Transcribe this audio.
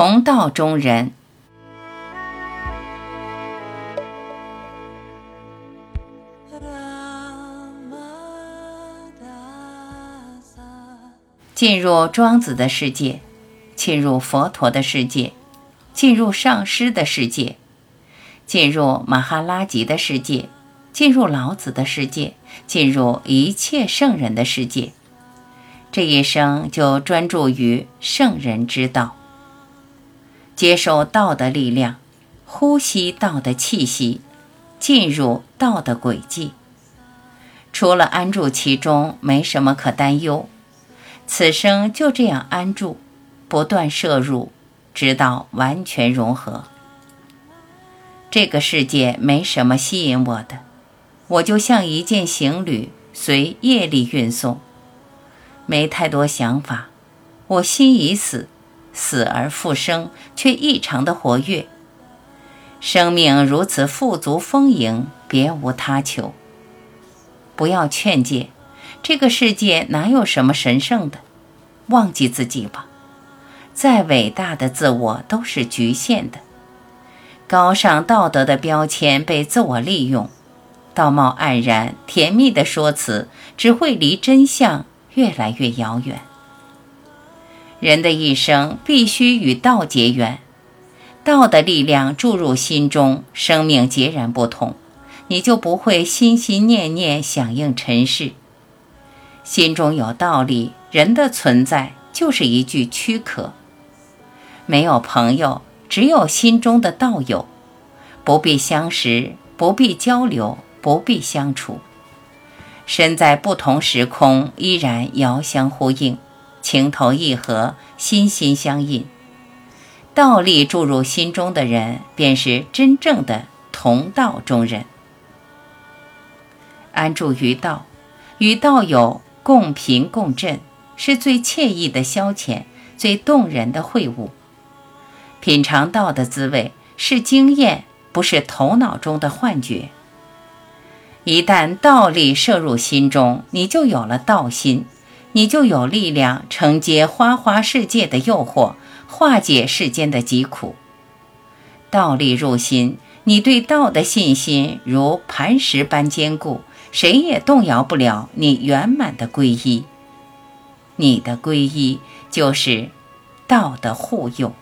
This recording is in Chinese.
同道中人。进入庄子的世界，进入佛陀的世界，进入上师的世界，进入马哈拉吉的世界，进入老子的世界，进入一切圣人的世界。这一生就专注于圣人之道，接受道的力量，呼吸道的气息，进入道的轨迹。除了安住其中，没什么可担忧。此生就这样安住，不断摄入，直到完全融合。这个世界没什么吸引我的，我就像一件行旅，随业力运送，没太多想法。我心已死，死而复生，却异常的活跃。生命如此富足丰盈，别无他求。不要劝诫。这个世界哪有什么神圣的？忘记自己吧。再伟大的自我都是局限的。高尚道德的标签被自我利用，道貌岸然、甜蜜的说辞只会离真相越来越遥远。人的一生必须与道结缘，道的力量注入心中，生命截然不同，你就不会心心念念响应尘世。心中有道理，人的存在就是一具躯壳。没有朋友，只有心中的道友。不必相识，不必交流，不必相处。身在不同时空，依然遥相呼应，情投意合，心心相印。道力注入心中的人，便是真正的同道中人。安住于道，与道友。共频共振是最惬意的消遣，最动人的会晤。品尝道的滋味是经验，不是头脑中的幻觉。一旦道力摄入心中，你就有了道心，你就有力量承接花花世界的诱惑，化解世间的疾苦。道力入心，你对道的信心如磐石般坚固。谁也动摇不了你圆满的皈依，你的皈依就是道的护佑。